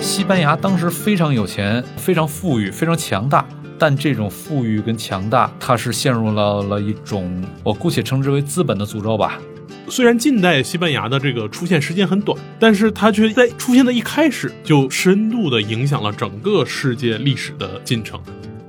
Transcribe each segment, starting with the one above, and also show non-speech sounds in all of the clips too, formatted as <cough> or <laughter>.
西班牙当时非常有钱，非常富裕，非常强大。但这种富裕跟强大，它是陷入了了一种我姑且称之为资本的诅咒吧。虽然近代西班牙的这个出现时间很短，但是它却在出现的一开始就深度的影响了整个世界历史的进程。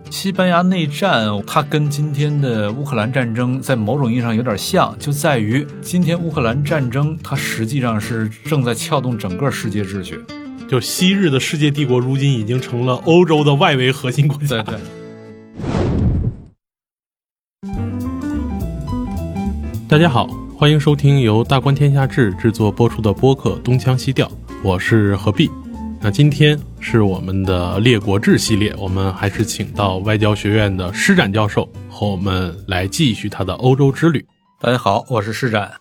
西班牙内战，它跟今天的乌克兰战争在某种意义上有点像，就在于今天乌克兰战争，它实际上是正在撬动整个世界秩序。就昔日的世界帝国，如今已经成了欧洲的外围核心国家。对对。大家好，欢迎收听由大观天下志制作播出的播客《东腔西调》，我是何必。那今天是我们的列国志系列，我们还是请到外交学院的施展教授和我们来继续他的欧洲之旅。大家好，我是施展。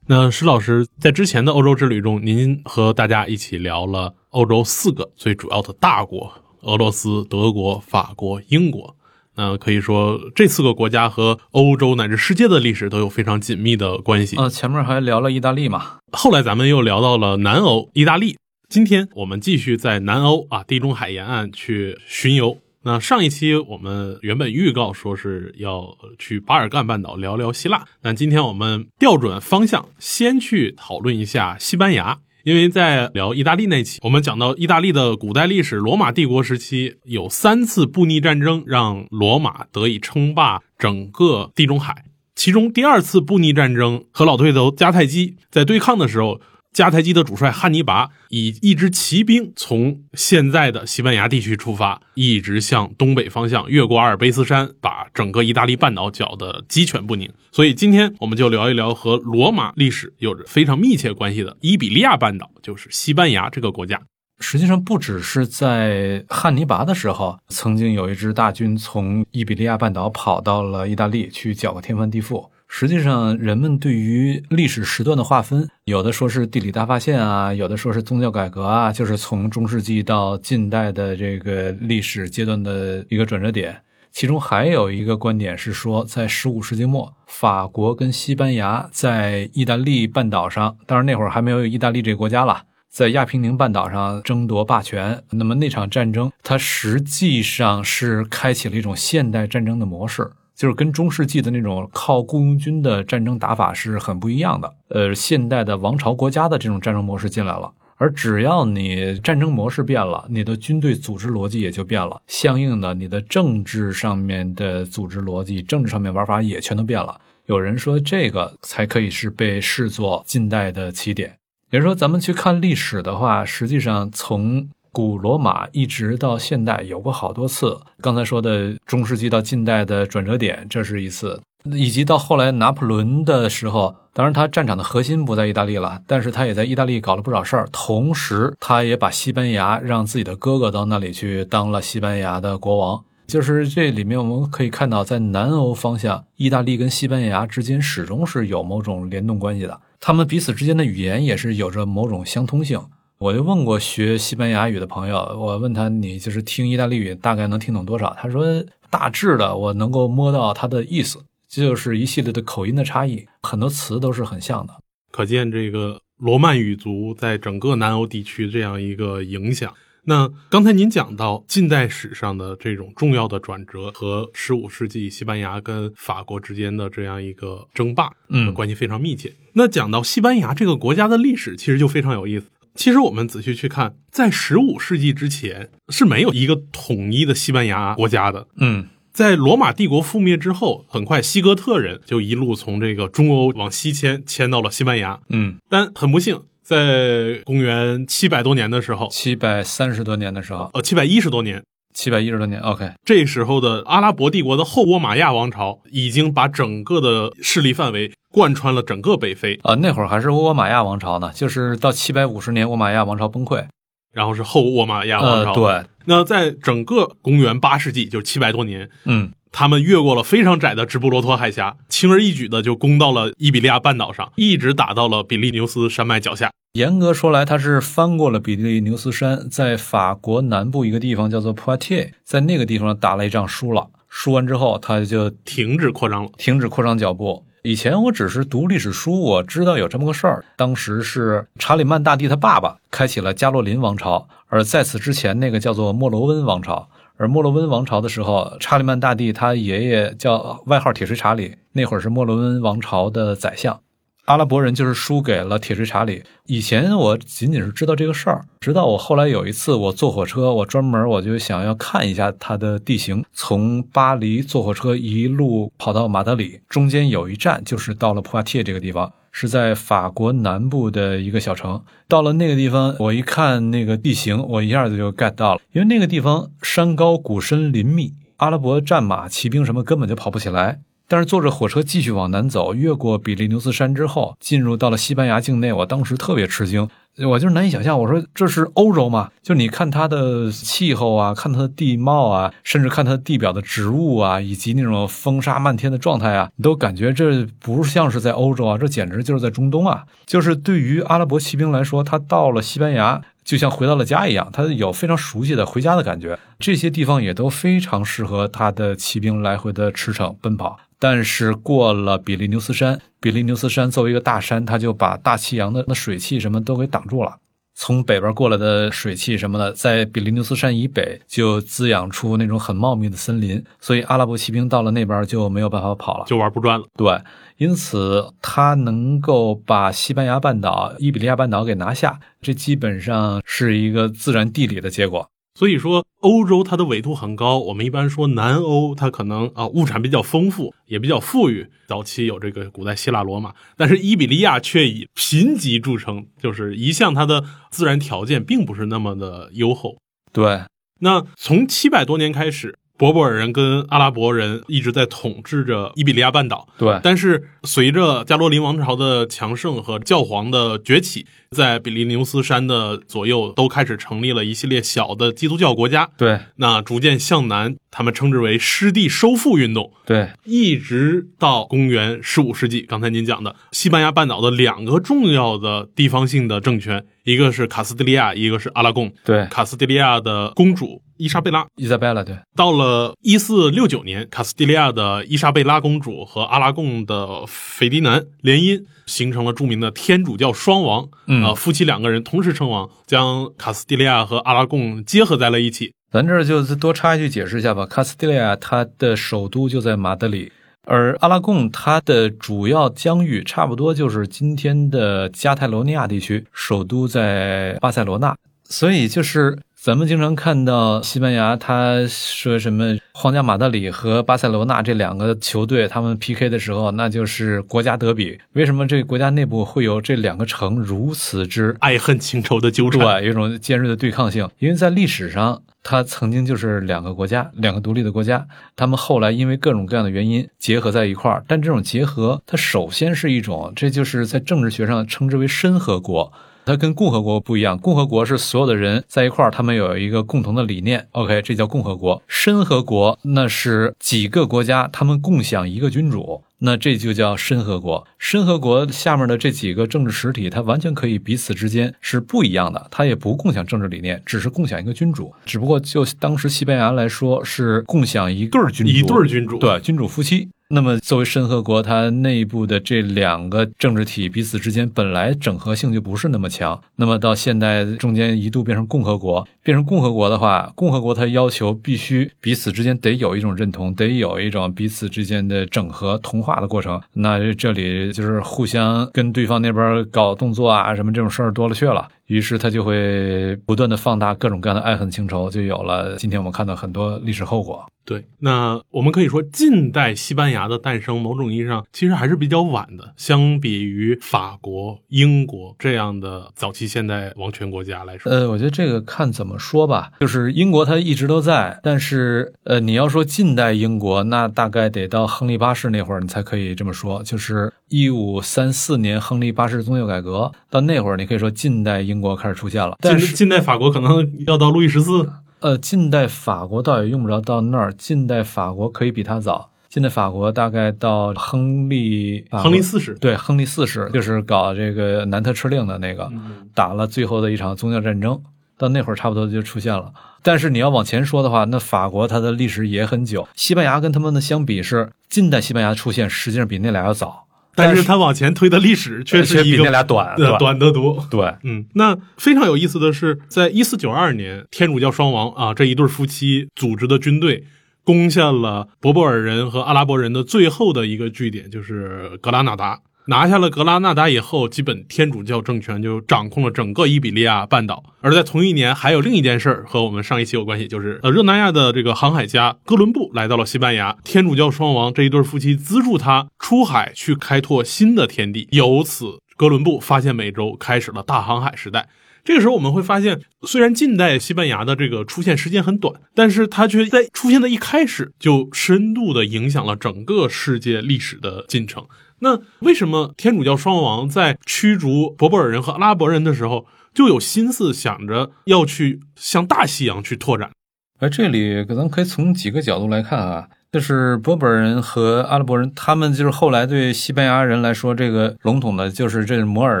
那施老师在之前的欧洲之旅中，您和大家一起聊了欧洲四个最主要的大国：俄罗斯、德国、法国、英国。那可以说，这四个国家和欧洲乃至世界的历史都有非常紧密的关系。呃，前面还聊了意大利嘛，后来咱们又聊到了南欧，意大利。今天我们继续在南欧啊，地中海沿岸去巡游。那上一期我们原本预告说是要去巴尔干半岛聊聊希腊，但今天我们调转方向，先去讨论一下西班牙。因为在聊意大利那期，我们讲到意大利的古代历史，罗马帝国时期有三次布匿战争，让罗马得以称霸整个地中海。其中第二次布匿战争和老对头迦太基在对抗的时候。迦太基的主帅汉尼拔以一支骑兵从现在的西班牙地区出发，一直向东北方向越过阿尔卑斯山，把整个意大利半岛搅得鸡犬不宁。所以今天我们就聊一聊和罗马历史有着非常密切关系的伊比利亚半岛，就是西班牙这个国家。实际上，不只是在汉尼拔的时候，曾经有一支大军从伊比利亚半岛跑到了意大利去搅个天翻地覆。实际上，人们对于历史时段的划分，有的说是地理大发现啊，有的说是宗教改革啊，就是从中世纪到近代的这个历史阶段的一个转折点。其中还有一个观点是说，在十五世纪末，法国跟西班牙在意大利半岛上，当然那会儿还没有意大利这个国家了，在亚平宁半岛上争夺霸权。那么那场战争，它实际上是开启了一种现代战争的模式。就是跟中世纪的那种靠雇佣军的战争打法是很不一样的。呃，现代的王朝国家的这种战争模式进来了，而只要你战争模式变了，你的军队组织逻辑也就变了，相应的你的政治上面的组织逻辑、政治上面玩法也全都变了。有人说这个才可以是被视作近代的起点。也就是说，咱们去看历史的话，实际上从古罗马一直到现代有过好多次，刚才说的中世纪到近代的转折点，这是一次，以及到后来拿破仑的时候，当然他战场的核心不在意大利了，但是他也在意大利搞了不少事儿，同时他也把西班牙让自己的哥哥到那里去当了西班牙的国王，就是这里面我们可以看到，在南欧方向，意大利跟西班牙之间始终是有某种联动关系的，他们彼此之间的语言也是有着某种相通性。我就问过学西班牙语的朋友，我问他你就是听意大利语大概能听懂多少？他说大致的我能够摸到它的意思，就是一系列的口音的差异，很多词都是很像的。可见这个罗曼语族在整个南欧地区这样一个影响。那刚才您讲到近代史上的这种重要的转折和十五世纪西班牙跟法国之间的这样一个争霸，嗯，关系非常密切。那讲到西班牙这个国家的历史，其实就非常有意思。其实我们仔细去看，在十五世纪之前是没有一个统一的西班牙国家的。嗯，在罗马帝国覆灭之后，很快西哥特人就一路从这个中欧往西迁，迁到了西班牙。嗯，但很不幸，在公元七百多年的时候，七百三十多年的时候，呃，七百一十多年。七百一十多年，OK，这时候的阿拉伯帝国的后倭马亚王朝已经把整个的势力范围贯穿了整个北非啊。那会儿还是倭马亚王朝呢，就是到七百五十年倭马亚王朝崩溃，然后是后倭马亚王朝。对，那在整个公元八世纪，就是七百多年，嗯，他们越过了非常窄的直布罗陀海峡，轻而易举的就攻到了伊比利亚半岛上，一直打到了比利牛斯山脉脚下。严格说来，他是翻过了比利牛斯山，在法国南部一个地方叫做普瓦提在那个地方打了一仗，输了。输完之后，他就停止扩张了，停止扩张脚步。以前我只是读历史书，我知道有这么个事儿。当时是查理曼大帝他爸爸开启了加洛林王朝，而在此之前那个叫做莫罗温王朝。而莫洛温王朝的时候，查理曼大帝他爷爷叫外号铁锤查理，那会儿是莫洛温王朝的宰相。阿拉伯人就是输给了铁锤查理。以前我仅仅是知道这个事儿，直到我后来有一次我坐火车，我专门我就想要看一下它的地形。从巴黎坐火车一路跑到马德里，中间有一站就是到了普瓦提耶这个地方，是在法国南部的一个小城。到了那个地方，我一看那个地形，我一下子就 get 到了，因为那个地方山高谷深林密，阿拉伯战马、骑兵什么根本就跑不起来。但是坐着火车继续往南走，越过比利牛斯山之后，进入到了西班牙境内。我当时特别吃惊，我就是难以想象。我说这是欧洲吗？就你看它的气候啊，看它的地貌啊，甚至看它地表的植物啊，以及那种风沙漫天的状态啊，你都感觉这不像是在欧洲啊，这简直就是在中东啊！就是对于阿拉伯骑兵来说，他到了西班牙，就像回到了家一样，他有非常熟悉的回家的感觉。这些地方也都非常适合他的骑兵来回的驰骋奔跑。但是过了比利牛斯山，比利牛斯山作为一个大山，它就把大西洋的那水汽什么都给挡住了。从北边过来的水汽什么的，在比利牛斯山以北就滋养出那种很茂密的森林，所以阿拉伯骑兵到了那边就没有办法跑了，就玩不转了。对，因此他能够把西班牙半岛、伊比利亚半岛给拿下，这基本上是一个自然地理的结果。所以说，欧洲它的纬度很高。我们一般说南欧，它可能啊物产比较丰富，也比较富裕。早期有这个古代希腊罗马，但是伊比利亚却以贫瘠著称，就是一向它的自然条件并不是那么的优厚。对，那从七百多年开始。博博尔人跟阿拉伯人一直在统治着伊比利亚半岛，对。但是随着加洛林王朝的强盛和教皇的崛起，在比利牛斯山的左右都开始成立了一系列小的基督教国家，对。那逐渐向南，他们称之为湿地收复运动，对。一直到公元十五世纪，刚才您讲的西班牙半岛的两个重要的地方性的政权，一个是卡斯蒂利亚，一个是阿拉贡，对。卡斯蒂利亚的公主。伊莎贝拉，伊莎贝拉，对，到了一四六九年，卡斯蒂利亚的伊莎贝拉公主和阿拉贡的斐迪南联姻，形成了著名的天主教双王。嗯，夫妻两个人同时称王，将卡斯蒂利亚和阿拉贡结合在了一起。咱这儿就多插一句解释一下吧。卡斯蒂利亚它的首都就在马德里，而阿拉贡它的主要疆域差不多就是今天的加泰罗尼亚地区，首都在巴塞罗那，所以就是。咱们经常看到西班牙，他说什么皇家马德里和巴塞罗那这两个球队，他们 PK 的时候，那就是国家德比。为什么这个国家内部会有这两个城如此之爱恨情仇的纠缠？对，有一种尖锐的对抗性。因为在历史上，它曾经就是两个国家，两个独立的国家。他们后来因为各种各样的原因结合在一块儿，但这种结合，它首先是一种，这就是在政治学上称之为申合国。它跟共和国不一样，共和国是所有的人在一块儿，他们有一个共同的理念。OK，这叫共和国。申和国那是几个国家，他们共享一个君主，那这就叫申和国。申和国下面的这几个政治实体，它完全可以彼此之间是不一样的，它也不共享政治理念，只是共享一个君主。只不过就当时西班牙来说，是共享一对君主，一对君主，对，君主夫妻。那么，作为申和国，它内部的这两个政治体彼此之间本来整合性就不是那么强。那么到现代中间一度变成共和国，变成共和国的话，共和国它要求必须彼此之间得有一种认同，得有一种彼此之间的整合同化的过程。那这里就是互相跟对方那边搞动作啊，什么这种事儿多了去了。于是他就会不断的放大各种各样的爱恨情仇，就有了今天我们看到很多历史后果。对，那我们可以说，近代西班牙的诞生，某种意义上其实还是比较晚的，相比于法国、英国这样的早期现代王权国家来说。呃，我觉得这个看怎么说吧，就是英国它一直都在，但是呃，你要说近代英国，那大概得到亨利八世那会儿，你才可以这么说，就是一五三四年亨利八世宗教改革到那会儿，你可以说近代英国开始出现了。但是近代法国可能要到路易十四。呃，近代法国倒也用不着到那儿，近代法国可以比他早。近代法国大概到亨利，亨利四世，对，亨利四世就是搞这个南特敕令的那个，打了最后的一场宗教战争，到那会儿差不多就出现了。但是你要往前说的话，那法国它的历史也很久。西班牙跟他们的相比是近代西班牙出现，实际上比那俩要早。但是他往前推的历史却是一个比那俩短，呃短得多。对，嗯，那非常有意思的是，在一四九二年，天主教双王啊这一对夫妻组织的军队攻下了博博尔人和阿拉伯人的最后的一个据点，就是格拉纳达。拿下了格拉纳达以后，基本天主教政权就掌控了整个伊比利亚半岛。而在同一年，还有另一件事儿和我们上一期有关系，就是呃，热那亚的这个航海家哥伦布来到了西班牙，天主教双王这一对夫妻资助他出海去开拓新的天地，由此哥伦布发现美洲，开始了大航海时代。这个时候我们会发现，虽然近代西班牙的这个出现时间很短，但是它却在出现的一开始就深度的影响了整个世界历史的进程。那为什么天主教双王在驱逐博博尔人和阿拉伯人的时候，就有心思想着要去向大西洋去拓展？而这里咱可以从几个角度来看啊，就是博博尔人和阿拉伯人，他们就是后来对西班牙人来说，这个笼统的就是这是摩尔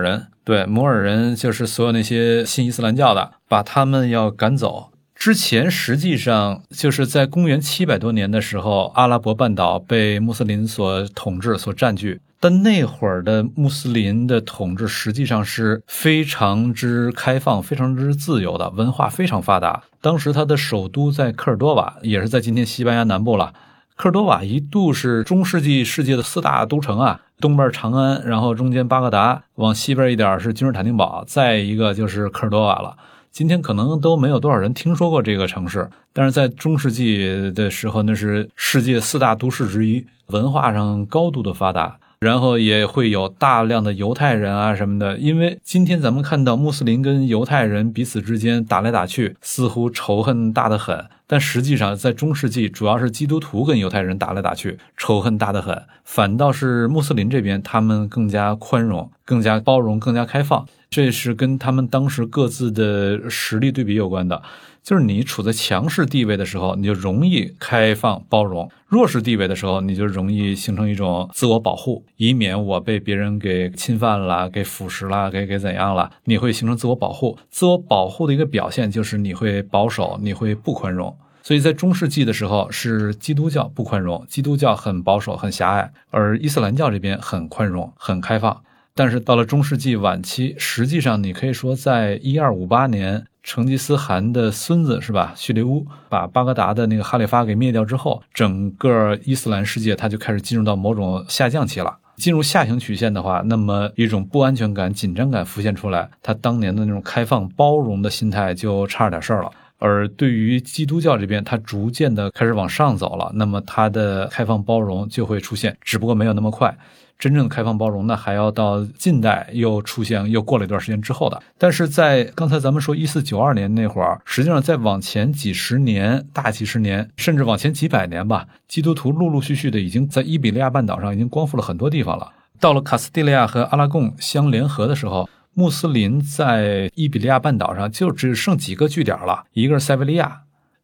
人，对，摩尔人就是所有那些信伊斯兰教的，把他们要赶走。之前实际上就是在公元七百多年的时候，阿拉伯半岛被穆斯林所统治、所占据。但那会儿的穆斯林的统治实际上是非常之开放、非常之自由的，文化非常发达。当时他的首都在科尔多瓦，也是在今天西班牙南部了。科尔多瓦一度是中世纪世界的四大都城啊，东边长安，然后中间巴格达，往西边一点是君士坦丁堡，再一个就是科尔多瓦了。今天可能都没有多少人听说过这个城市，但是在中世纪的时候，那是世界四大都市之一，文化上高度的发达，然后也会有大量的犹太人啊什么的。因为今天咱们看到穆斯林跟犹太人彼此之间打来打去，似乎仇恨大得很，但实际上在中世纪，主要是基督徒跟犹太人打来打去，仇恨大得很，反倒是穆斯林这边他们更加宽容、更加包容、更加开放。这是跟他们当时各自的实力对比有关的，就是你处在强势地位的时候，你就容易开放包容；弱势地位的时候，你就容易形成一种自我保护，以免我被别人给侵犯了、给腐蚀了、给给怎样了，你会形成自我保护。自我保护的一个表现就是你会保守，你会不宽容。所以在中世纪的时候，是基督教不宽容，基督教很保守、很狭隘，而伊斯兰教这边很宽容、很开放。但是到了中世纪晚期，实际上你可以说，在一二五八年，成吉思汗的孙子是吧，叙利乌把巴格达的那个哈里发给灭掉之后，整个伊斯兰世界它就开始进入到某种下降期了。进入下行曲线的话，那么一种不安全感、紧张感浮现出来，他当年的那种开放包容的心态就差点事儿了。而对于基督教这边，它逐渐的开始往上走了，那么它的开放包容就会出现，只不过没有那么快。真正的开放包容，那还要到近代又出现，又过了一段时间之后的。但是在刚才咱们说一四九二年那会儿，实际上再往前几十年、大几十年，甚至往前几百年吧，基督徒陆陆续续的已经在伊比利亚半岛上已经光复了很多地方了。到了卡斯蒂利亚和阿拉贡相联合的时候，穆斯林在伊比利亚半岛上就只剩几个据点了，一个是塞维利亚。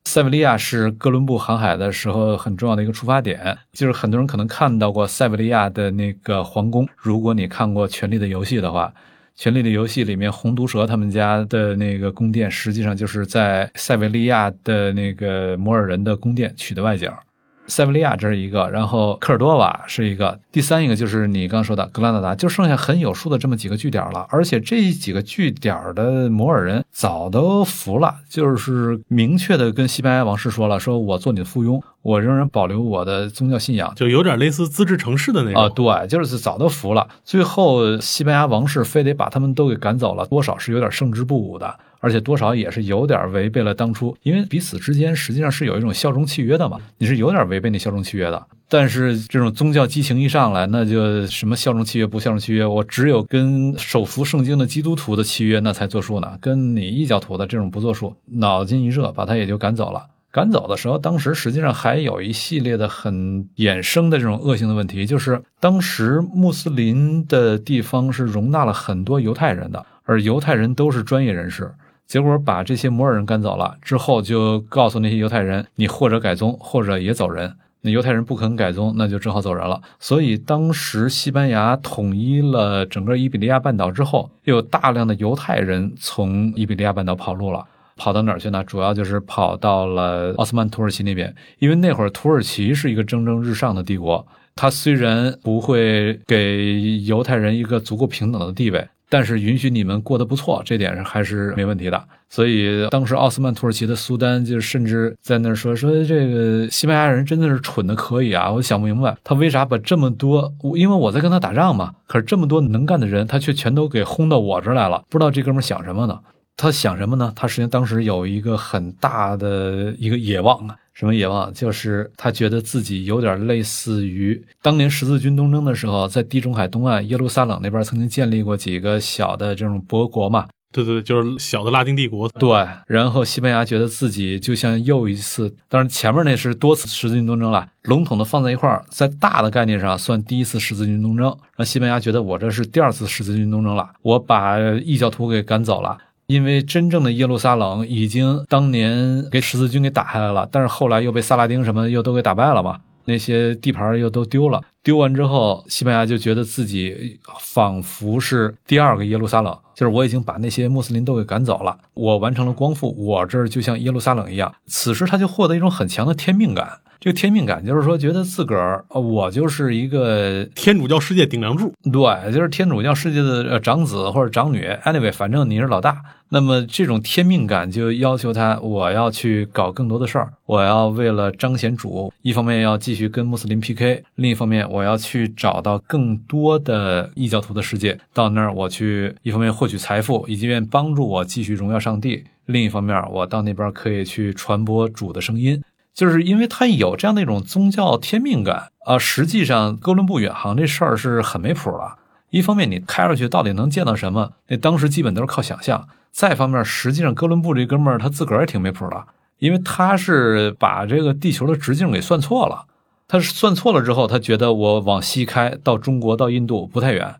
塞维利亚是哥伦布航海的时候很重要的一个出发点，就是很多人可能看到过塞维利亚的那个皇宫。如果你看过《权力的游戏》的话，《权力的游戏》里面红毒蛇他们家的那个宫殿，实际上就是在塞维利亚的那个摩尔人的宫殿取的外景。塞维利亚这是一个，然后科尔多瓦是一个，第三一个就是你刚刚说的格拉纳达，就剩下很有数的这么几个据点了。而且这几个据点的摩尔人早都服了，就是明确的跟西班牙王室说了，说我做你的附庸，我仍然保留我的宗教信仰，就有点类似自治城市的那种啊。对，就是早都服了。最后西班牙王室非得把他们都给赶走了，多少是有点胜之不武的。而且多少也是有点违背了当初，因为彼此之间实际上是有一种效忠契约的嘛，你是有点违背那效忠契约的。但是这种宗教激情一上来，那就什么效忠契约不效忠契约，我只有跟手扶圣经的基督徒的契约那才作数呢，跟你异教徒的这种不作数。脑筋一热，把他也就赶走了。赶走的时候，当时实际上还有一系列的很衍生的这种恶性的问题，就是当时穆斯林的地方是容纳了很多犹太人的，而犹太人都是专业人士。结果把这些摩尔人赶走了之后，就告诉那些犹太人：“你或者改宗，或者也走人。”那犹太人不肯改宗，那就只好走人了。所以当时西班牙统一了整个伊比利亚半岛之后，又有大量的犹太人从伊比利亚半岛跑路了。跑到哪儿去呢？主要就是跑到了奥斯曼土耳其那边，因为那会儿土耳其是一个蒸蒸日上的帝国。他虽然不会给犹太人一个足够平等的地位，但是允许你们过得不错，这点是还是没问题的。所以当时奥斯曼土耳其的苏丹就甚至在那儿说说这个西班牙人真的是蠢的可以啊！我想不明白他为啥把这么多，因为我在跟他打仗嘛，可是这么多能干的人，他却全都给轰到我这来了，不知道这哥们想什么呢？他想什么呢？他实际上当时有一个很大的一个野望啊。什么野望？就是他觉得自己有点类似于当年十字军东征的时候，在地中海东岸耶路撒冷那边曾经建立过几个小的这种伯国嘛。对对，就是小的拉丁帝国。对，然后西班牙觉得自己就像又一次，当然前面那是多次十字军东征了，笼统的放在一块儿，在大的概念上算第一次十字军东征。让西班牙觉得我这是第二次十字军东征了，我把异教徒给赶走了。因为真正的耶路撒冷已经当年给十字军给打下来了，但是后来又被萨拉丁什么又都给打败了嘛，那些地盘又都丢了。丢完之后，西班牙就觉得自己仿佛是第二个耶路撒冷，就是我已经把那些穆斯林都给赶走了，我完成了光复，我这儿就像耶路撒冷一样。此时他就获得一种很强的天命感。这个天命感就是说，觉得自个儿，我就是一个天主教世界顶梁柱，对，就是天主教世界的长子或者长女，anyway，反正你是老大。那么这种天命感就要求他，我要去搞更多的事儿，我要为了彰显主，一方面要继续跟穆斯林 PK，另一方面我我要去找到更多的异教徒的世界，到那儿我去一方面获取财富，以及愿帮助我继续荣耀上帝；另一方面，我到那边可以去传播主的声音。就是因为他有这样的一种宗教天命感啊，实际上哥伦布远航这事儿是很没谱了。一方面你开出去到底能见到什么，那当时基本都是靠想象；再一方面，实际上哥伦布这哥们儿他自个儿也挺没谱的，因为他是把这个地球的直径给算错了。他是算错了之后，他觉得我往西开到中国到印度不太远，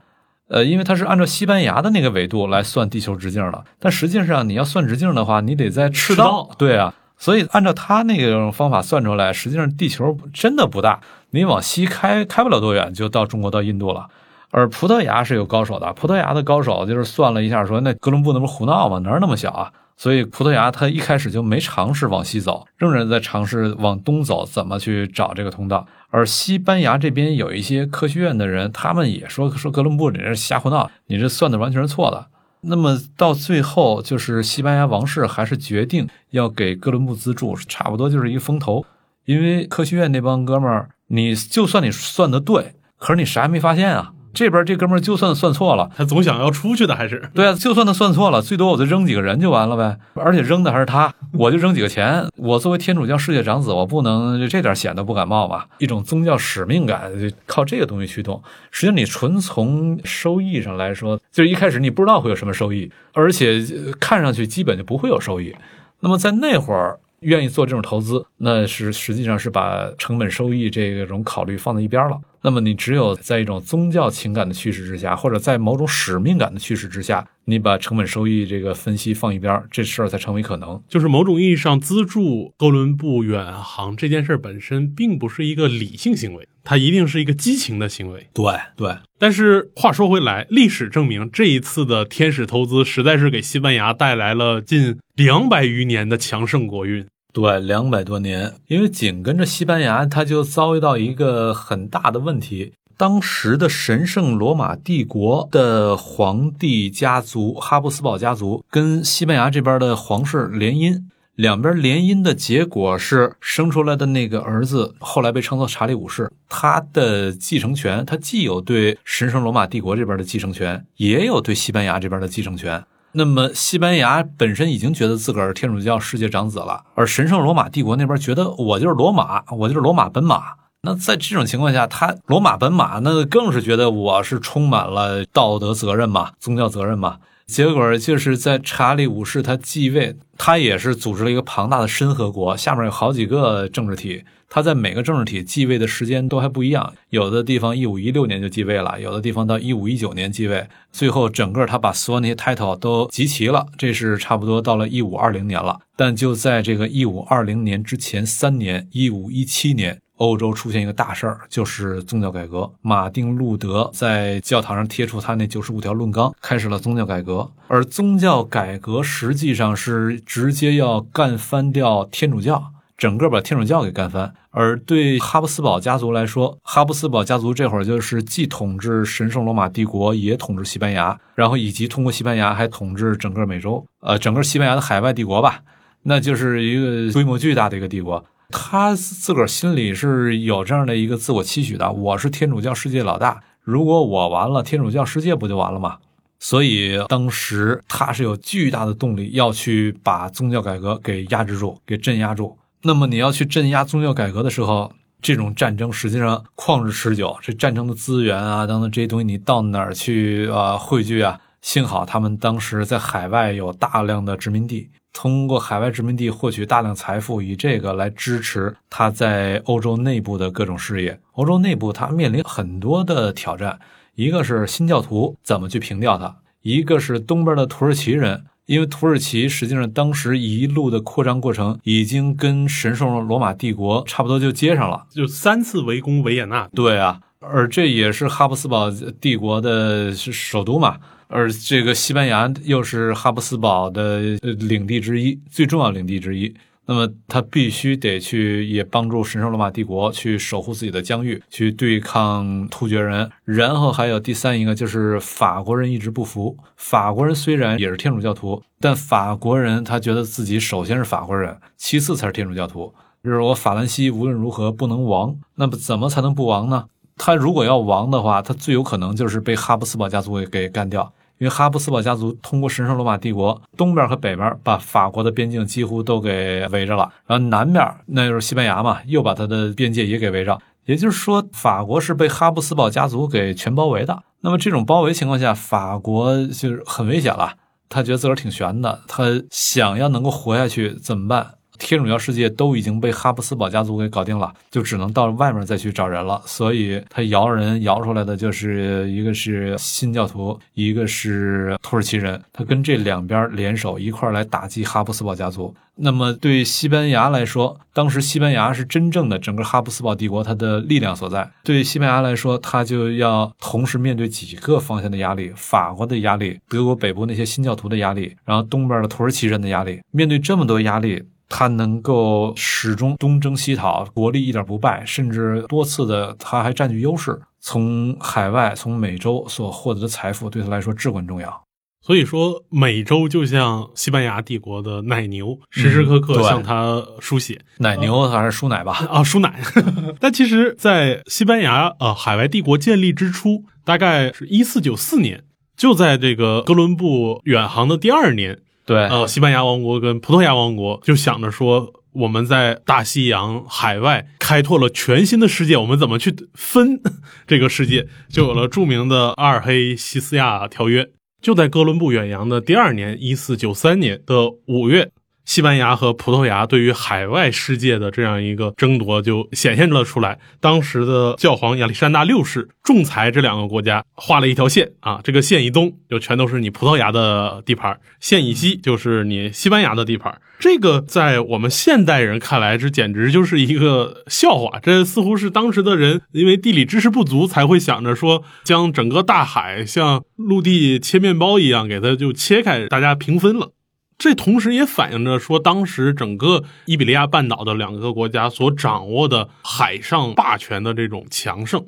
呃，因为他是按照西班牙的那个纬度来算地球直径的。但实际上你要算直径的话，你得在赤道，对啊。所以，按照他那个方法算出来，实际上地球真的不大，你往西开开不了多远，就到中国到印度了。而葡萄牙是有高手的，葡萄牙的高手就是算了一下，说那哥伦布那不胡闹吗？哪那么小啊？所以葡萄牙他一开始就没尝试往西走，仍然在尝试往东走，怎么去找这个通道。而西班牙这边有一些科学院的人，他们也说说哥伦布你这瞎胡闹，你这算的完全是错的。那么到最后，就是西班牙王室还是决定要给哥伦布资助，差不多就是一个风投。因为科学院那帮哥们儿，你就算你算的对，可是你啥也没发现啊。这边这哥们儿就算算错了，他总想要出去的，还是对啊？就算他算错了，最多我就扔几个人就完了呗。而且扔的还是他，我就扔几个钱。我作为天主教世界长子，我不能这点险都不敢冒吧？一种宗教使命感，靠这个东西驱动。实际上，你纯从收益上来说，就是一开始你不知道会有什么收益，而且看上去基本就不会有收益。那么在那会儿。愿意做这种投资，那是实际上是把成本收益这种考虑放在一边了。那么你只有在一种宗教情感的驱使之下，或者在某种使命感的驱使之下，你把成本收益这个分析放一边，这事儿才成为可能。就是某种意义上，资助哥伦布远航这件事本身并不是一个理性行为，它一定是一个激情的行为。对对。但是话说回来，历史证明这一次的天使投资实在是给西班牙带来了近两百余年的强盛国运。对，两百多年，因为紧跟着西班牙，他就遭遇到一个很大的问题。当时的神圣罗马帝国的皇帝家族哈布斯堡家族跟西班牙这边的皇室联姻，两边联姻的结果是生出来的那个儿子，后来被称作查理五世，他的继承权，他既有对神圣罗马帝国这边的继承权，也有对西班牙这边的继承权。那么，西班牙本身已经觉得自个儿天主教世界长子了，而神圣罗马帝国那边觉得我就是罗马，我就是罗马本马。那在这种情况下，他罗马本马那更是觉得我是充满了道德责任嘛，宗教责任嘛。结果就是在查理五世他继位，他也是组织了一个庞大的申和国，下面有好几个政治体。他在每个政治体继位的时间都还不一样，有的地方一五一六年就继位了，有的地方到一五一九年继位，最后整个他把所有那些 title 都集齐了，这是差不多到了一五二零年了。但就在这个一五二零年之前三年，一五一七年，欧洲出现一个大事儿，就是宗教改革。马丁路德在教堂上贴出他那九十五条论纲，开始了宗教改革。而宗教改革实际上是直接要干翻掉天主教。整个把天主教给干翻。而对哈布斯堡家族来说，哈布斯堡家族这会儿就是既统治神圣罗马帝国，也统治西班牙，然后以及通过西班牙还统治整个美洲，呃，整个西班牙的海外帝国吧，那就是一个规模巨大的一个帝国。他自个儿心里是有这样的一个自我期许的：我是天主教世界老大，如果我完了，天主教世界不就完了吗？所以当时他是有巨大的动力要去把宗教改革给压制住、给镇压住。那么你要去镇压宗教改革的时候，这种战争实际上旷日持久，这战争的资源啊等等这些东西，你到哪儿去啊汇聚啊？幸好他们当时在海外有大量的殖民地。通过海外殖民地获取大量财富，以这个来支持他在欧洲内部的各种事业。欧洲内部他面临很多的挑战，一个是新教徒怎么去平掉他，一个是东边的土耳其人，因为土耳其实际上当时一路的扩张过程已经跟神圣罗马帝国差不多就接上了，就三次围攻维也纳。对啊，而这也是哈布斯堡帝国的首都嘛。而这个西班牙又是哈布斯堡的领地之一，最重要领地之一。那么他必须得去也帮助神圣罗马帝国去守护自己的疆域，去对抗突厥人。然后还有第三一个就是法国人一直不服。法国人虽然也是天主教徒，但法国人他觉得自己首先是法国人，其次才是天主教徒。就是我法兰西无论如何不能亡。那么怎么才能不亡呢？他如果要亡的话，他最有可能就是被哈布斯堡家族给给干掉。因为哈布斯堡家族通过神圣罗马帝国东边和北边把法国的边境几乎都给围着了，然后南边那就是西班牙嘛，又把它的边界也给围着。也就是说，法国是被哈布斯堡家族给全包围的。那么这种包围情况下，法国就是很危险了。他觉得自个儿挺悬的，他想要能够活下去怎么办？天主教世界都已经被哈布斯堡家族给搞定了，就只能到外面再去找人了。所以他摇人摇出来的就是一个是新教徒，一个是土耳其人。他跟这两边联手一块来打击哈布斯堡家族。那么对西班牙来说，当时西班牙是真正的整个哈布斯堡帝国它的力量所在。对西班牙来说，他就要同时面对几个方向的压力：法国的压力，德国北部那些新教徒的压力，然后东边的土耳其人的压力。面对这么多压力。他能够始终东征西讨，国力一点不败，甚至多次的他还占据优势。从海外、从美洲所获得的财富对他来说至关重要。所以说，美洲就像西班牙帝国的奶牛，时时刻刻向他输血。奶牛还是输奶吧？啊，输奶。<laughs> 但其实，在西班牙呃海外帝国建立之初，大概是一四九四年，就在这个哥伦布远航的第二年。对，呃，西班牙王国跟葡萄牙王国就想着说，我们在大西洋海外开拓了全新的世界，我们怎么去分 <laughs> 这个世界？就有了著名的阿尔黑西斯亚条约。就在哥伦布远洋的第二年，一四九三年的五月。西班牙和葡萄牙对于海外世界的这样一个争夺就显现了出来。当时的教皇亚历山大六世仲裁这两个国家，画了一条线啊，这个线以东就全都是你葡萄牙的地盘，线以西就是你西班牙的地盘。这个在我们现代人看来，这简直就是一个笑话。这似乎是当时的人因为地理知识不足，才会想着说将整个大海像陆地切面包一样给它就切开，大家平分了。这同时也反映着说，当时整个伊比利亚半岛的两个国家所掌握的海上霸权的这种强盛。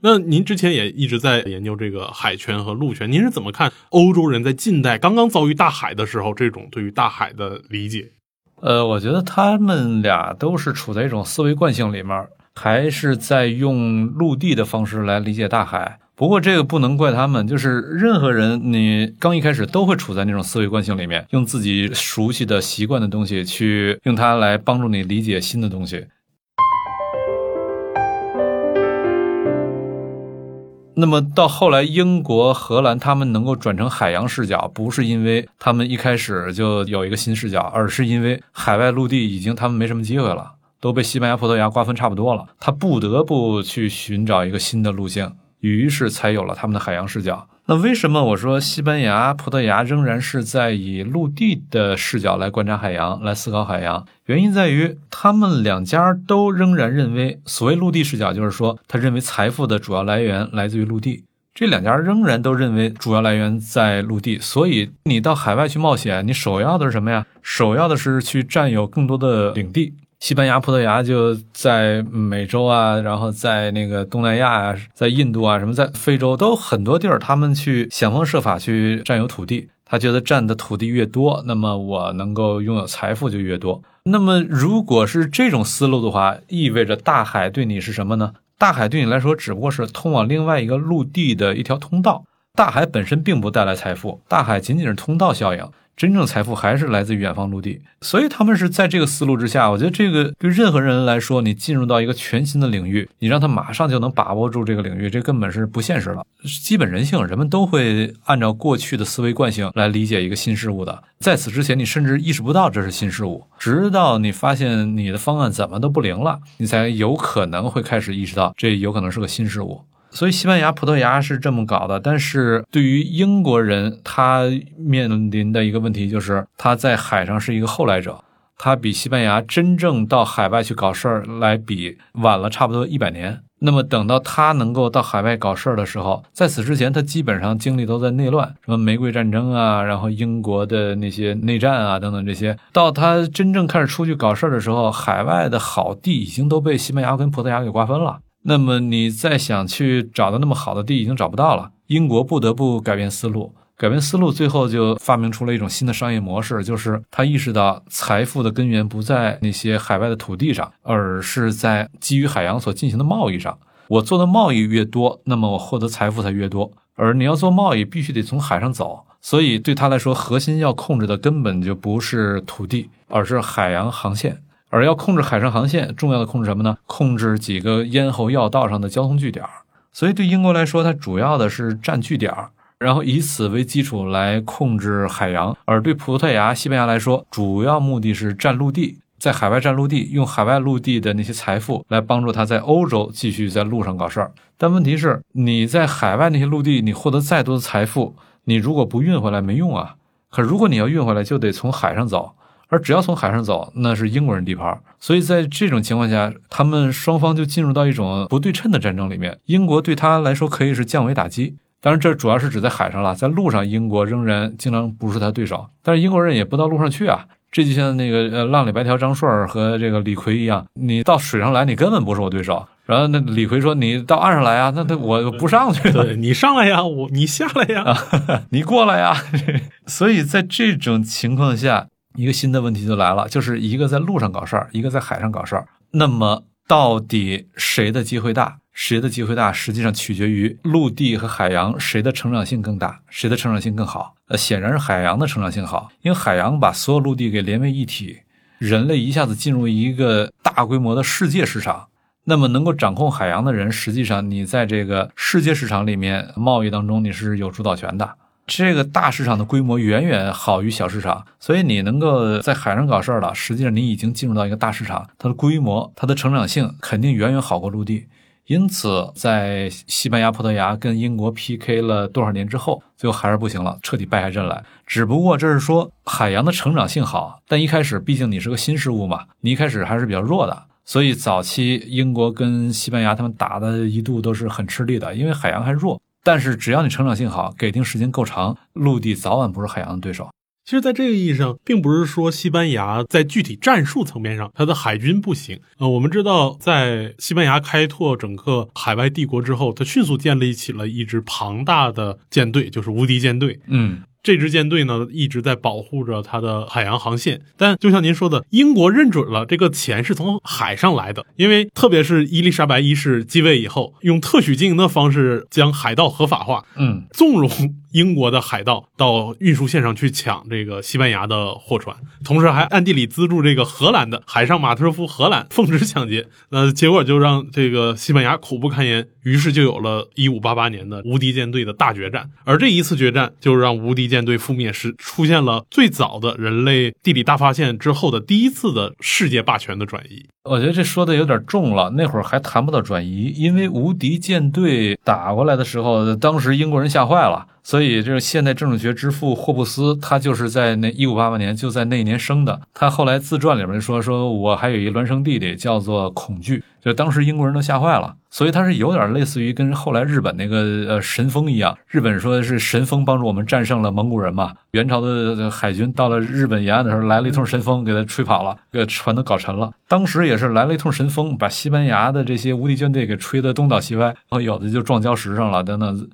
那您之前也一直在研究这个海权和陆权，您是怎么看欧洲人在近代刚刚遭遇大海的时候这种对于大海的理解？呃，我觉得他们俩都是处在一种思维惯性里面，还是在用陆地的方式来理解大海。不过这个不能怪他们，就是任何人，你刚一开始都会处在那种思维惯性里面，用自己熟悉的习惯的东西去用它来帮助你理解新的东西。那么到后来，英国、荷兰他们能够转成海洋视角，不是因为他们一开始就有一个新视角，而是因为海外陆地已经他们没什么机会了，都被西班牙、葡萄牙瓜分差不多了，他不得不去寻找一个新的路径。于是才有了他们的海洋视角。那为什么我说西班牙、葡萄牙仍然是在以陆地的视角来观察海洋、来思考海洋？原因在于他们两家都仍然认为，所谓陆地视角，就是说他认为财富的主要来源来自于陆地。这两家仍然都认为主要来源在陆地，所以你到海外去冒险，你首要的是什么呀？首要的是去占有更多的领地。西班牙、葡萄牙就在美洲啊，然后在那个东南亚啊，在印度啊，什么在非洲都很多地儿，他们去想方设法去占有土地。他觉得占的土地越多，那么我能够拥有财富就越多。那么如果是这种思路的话，意味着大海对你是什么呢？大海对你来说只不过是通往另外一个陆地的一条通道。大海本身并不带来财富，大海仅仅是通道效应。真正财富还是来自远方陆地，所以他们是在这个思路之下。我觉得这个对任何人来说，你进入到一个全新的领域，你让他马上就能把握住这个领域，这根本是不现实的。基本人性，人们都会按照过去的思维惯性来理解一个新事物的。在此之前，你甚至意识不到这是新事物，直到你发现你的方案怎么都不灵了，你才有可能会开始意识到这有可能是个新事物。所以，西班牙、葡萄牙是这么搞的。但是对于英国人，他面临的一个问题就是，他在海上是一个后来者，他比西班牙真正到海外去搞事儿来比晚了差不多一百年。那么，等到他能够到海外搞事儿的时候，在此之前，他基本上精力都在内乱，什么玫瑰战争啊，然后英国的那些内战啊等等这些。到他真正开始出去搞事儿的时候，海外的好地已经都被西班牙跟葡萄牙给瓜分了。那么你再想去找到那么好的地，已经找不到了。英国不得不改变思路，改变思路，最后就发明出了一种新的商业模式，就是他意识到财富的根源不在那些海外的土地上，而是在基于海洋所进行的贸易上。我做的贸易越多，那么我获得财富才越多。而你要做贸易，必须得从海上走，所以对他来说，核心要控制的根本就不是土地，而是海洋航线。而要控制海上航线，重要的控制什么呢？控制几个咽喉要道上的交通据点。所以对英国来说，它主要的是占据点，然后以此为基础来控制海洋；而对葡萄牙、西班牙来说，主要目的是占陆地，在海外占陆地，用海外陆地的那些财富来帮助他在欧洲继续在路上搞事儿。但问题是，你在海外那些陆地，你获得再多的财富，你如果不运回来没用啊。可如果你要运回来，就得从海上走。而只要从海上走，那是英国人地盘。所以在这种情况下，他们双方就进入到一种不对称的战争里面。英国对他来说可以是降维打击，当然这主要是指在海上了，在路上英国仍然经常不是他对手。但是英国人也不到路上去啊，这就像那个呃浪里白条张顺和这个李逵一样，你到水上来，你根本不是我对手。然后那李逵说：“你到岸上来啊，那他 <laughs> 我不上去了。你上来呀，我你下来呀，<laughs> 你过来呀。<laughs> 所以在这种情况下。”一个新的问题就来了，就是一个在路上搞事儿，一个在海上搞事儿。那么，到底谁的机会大？谁的机会大？实际上取决于陆地和海洋谁的成长性更大，谁的成长性更好。呃，显然是海洋的成长性好，因为海洋把所有陆地给连为一体，人类一下子进入一个大规模的世界市场。那么，能够掌控海洋的人，实际上你在这个世界市场里面贸易当中，你是有主导权的。这个大市场的规模远远好于小市场，所以你能够在海上搞事儿了，实际上你已经进入到一个大市场，它的规模、它的成长性肯定远远好过陆地。因此，在西班牙、葡萄牙跟英国 PK 了多少年之后，最后还是不行了，彻底败下阵来。只不过这是说海洋的成长性好，但一开始毕竟你是个新事物嘛，你一开始还是比较弱的，所以早期英国跟西班牙他们打的一度都是很吃力的，因为海洋还弱。但是只要你成长性好，给定时间够长，陆地早晚不是海洋的对手。其实，在这个意义上，并不是说西班牙在具体战术层面上，它的海军不行。呃，我们知道，在西班牙开拓整个海外帝国之后，它迅速建立起了一支庞大的舰队，就是无敌舰队。嗯。这支舰队呢一直在保护着它的海洋航线，但就像您说的，英国认准了这个钱是从海上来的，因为特别是伊丽莎白一世继位以后，用特许经营的方式将海盗合法化，嗯，纵容英国的海盗到运输线上去抢这个西班牙的货船，同时还暗地里资助这个荷兰的海上马特夫荷兰奉旨抢劫，那结果就让这个西班牙苦不堪言，于是就有了一五八八年的无敌舰队的大决战，而这一次决战就让无敌。舰舰队覆灭时，出现了最早的人类地理大发现之后的第一次的世界霸权的转移。我觉得这说的有点重了，那会儿还谈不到转移，因为无敌舰队打过来的时候，当时英国人吓坏了。所以，这个现代政治学之父霍布斯，他就是在那一五八八年就在那一年生的。他后来自传里面说，说我还有一孪生弟弟，叫做恐惧，就当时英国人都吓坏了。所以他是有点类似于跟后来日本那个呃神风一样，日本说是神风帮助我们战胜了蒙古人嘛。元朝的海军到了日本沿岸的时候，来了一通神风，给他吹跑了，给船都搞沉了。当时也是来了一通神风，把西班牙的这些无敌舰队给吹得东倒西歪，然后有的就撞礁石上了，等等。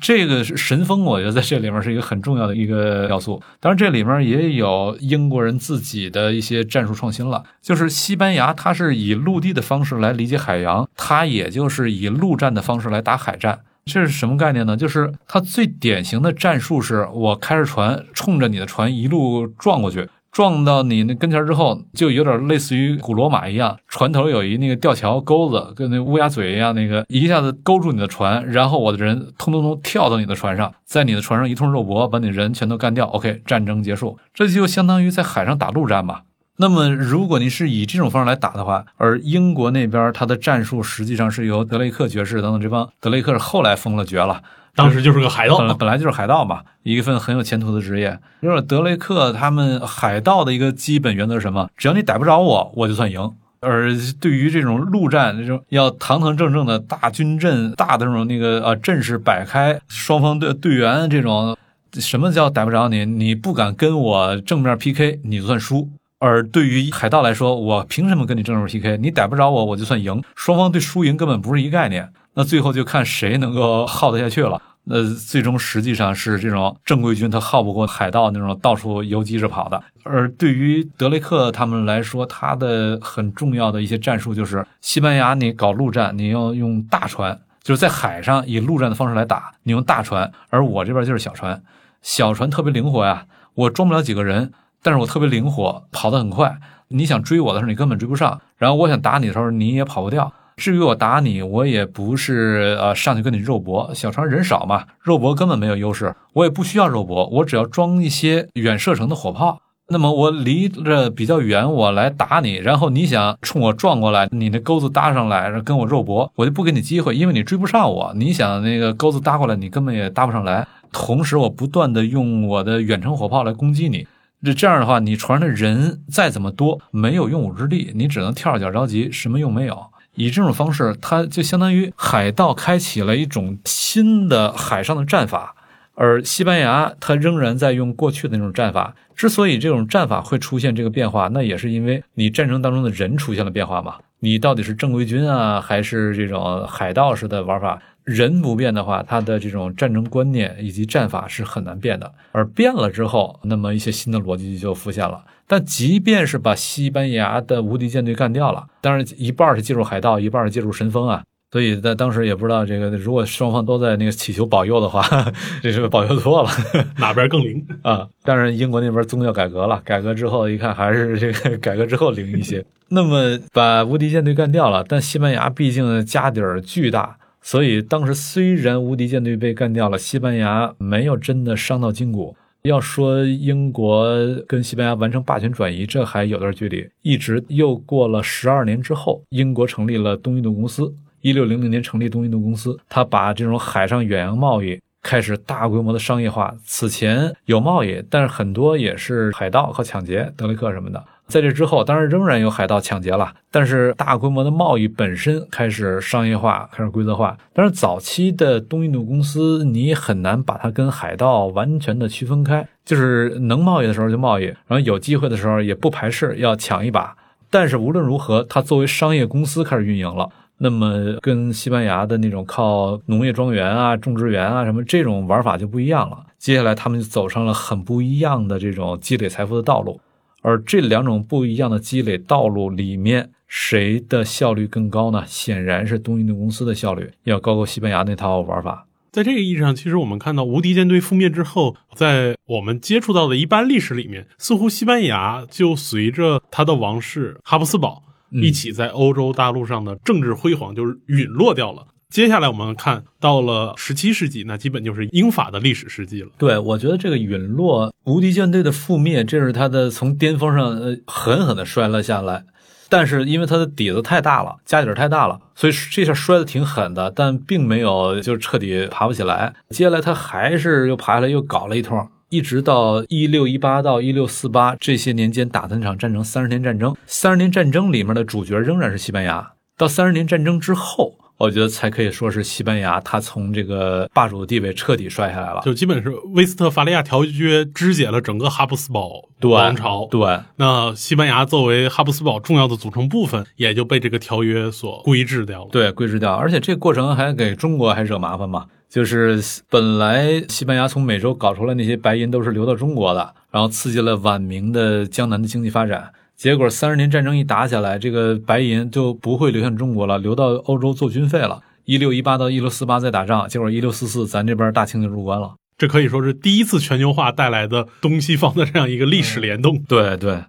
这个是神风，我觉得在这里面是一个很重要的一个要素。当然，这里面也有英国人自己的一些战术创新了。就是西班牙，它是以陆地的方式来理解海洋，它也就是以陆战的方式来打海战。这是什么概念呢？就是它最典型的战术是我开着船冲着你的船一路撞过去。撞到你那跟前之后，就有点类似于古罗马一样，船头有一那个吊桥钩子，跟那乌鸦嘴一样，那个一下子勾住你的船，然后我的人通通通跳到你的船上，在你的船上一通肉搏，把你人全都干掉。OK，战争结束，这就相当于在海上打陆战嘛。那么，如果你是以这种方式来打的话，而英国那边他的战术实际上是由德雷克爵士等等这帮，德雷克是后来封了爵了。当时就是个海盗，本来就是海盗嘛，一份很有前途的职业。就是德雷克他们海盗的一个基本原则是什么？只要你逮不着我，我就算赢。而对于这种陆战，这种要堂堂正正的大军阵、大的这种那个呃阵势摆开，双方队队员这种，什么叫逮不着你？你不敢跟我正面 PK，你就算输。而对于海盗来说，我凭什么跟你正面 PK？你逮不着我，我就算赢。双方对输赢根本不是一概念。那最后就看谁能够耗得下去了。那最终实际上是这种正规军他耗不过海盗那种到处游击着跑的。而对于德雷克他们来说，他的很重要的一些战术就是西班牙，你搞陆战，你要用大船，就是在海上以陆战的方式来打，你用大船，而我这边就是小船，小船特别灵活呀，我装不了几个人，但是我特别灵活，跑得很快，你想追我的时候你根本追不上，然后我想打你的时候你也跑不掉。至于我打你，我也不是呃上去跟你肉搏，小船人少嘛，肉搏根本没有优势，我也不需要肉搏，我只要装一些远射程的火炮。那么我离着比较远，我来打你，然后你想冲我撞过来，你那钩子搭上来跟我肉搏，我就不给你机会，因为你追不上我。你想那个钩子搭过来，你根本也搭不上来。同时，我不断的用我的远程火炮来攻击你，这这样的话，你船上的人再怎么多，没有用武之地，你只能跳着脚着急，什么用没有。以这种方式，它就相当于海盗开启了一种新的海上的战法，而西班牙它仍然在用过去的那种战法。之所以这种战法会出现这个变化，那也是因为你战争当中的人出现了变化嘛。你到底是正规军啊，还是这种海盗式的玩法？人不变的话，他的这种战争观念以及战法是很难变的。而变了之后，那么一些新的逻辑就浮现了。但即便是把西班牙的无敌舰队干掉了，当然一半是借助海盗，一半是借助神风啊。所以在当时也不知道这个，如果双方都在那个祈求保佑的话，<laughs> 这是保佑错了，<laughs> 哪边更灵啊？当然，英国那边宗教改革了，改革之后一看还是这个 <laughs> 改革之后灵一些。那么把无敌舰队干掉了，但西班牙毕竟家底儿巨大。所以当时虽然无敌舰队被干掉了，西班牙没有真的伤到筋骨。要说英国跟西班牙完成霸权转移，这还有段距离。一直又过了十二年之后，英国成立了东印度公司。一六零零年成立东印度公司，他把这种海上远洋贸易开始大规模的商业化。此前有贸易，但是很多也是海盗和抢劫，德雷克什么的。在这之后，当然仍然有海盗抢劫了，但是大规模的贸易本身开始商业化，开始规则化。但是早期的东印度公司，你很难把它跟海盗完全的区分开，就是能贸易的时候就贸易，然后有机会的时候也不排斥要抢一把。但是无论如何，它作为商业公司开始运营了，那么跟西班牙的那种靠农业庄园啊、种植园啊什么这种玩法就不一样了。接下来他们就走上了很不一样的这种积累财富的道路。而这两种不一样的积累道路里面，谁的效率更高呢？显然是东印度公司的效率要高过西班牙那套玩法。在这个意义上，其实我们看到无敌舰队覆灭之后，在我们接触到的一般历史里面，似乎西班牙就随着他的王室哈布斯堡一起在欧洲大陆上的政治辉煌，就是陨落掉了。接下来我们看到了十七世纪，那基本就是英法的历史世纪了。对，我觉得这个陨落，无敌舰队的覆灭，这是他的从巅峰上呃狠狠的摔了下来。但是因为他的底子太大了，家底儿太大了，所以这下摔的挺狠的，但并没有就彻底爬不起来。接下来他还是又爬下来，又搞了一通，一直到一六一八到一六四八这些年间打的那场战争——三十年战争。三十年战争里面的主角仍然是西班牙。到三十年战争之后。我觉得才可以说是西班牙，它从这个霸主的地位彻底摔下来了，就基本是威斯特伐利亚条约肢解了整个哈布斯堡王朝。对，那西班牙作为哈布斯堡重要的组成部分，也就被这个条约所规制掉了。对，规制掉，而且这个过程还给中国还惹麻烦嘛？就是本来西班牙从美洲搞出来那些白银都是流到中国的，然后刺激了晚明的江南的经济发展。结果三十年战争一打下来，这个白银就不会流向中国了，流到欧洲做军费了。一六一八到一六四八在打仗，结果一六四四咱这边大清就入关了。这可以说是第一次全球化带来的东西方的这样一个历史联动。对对，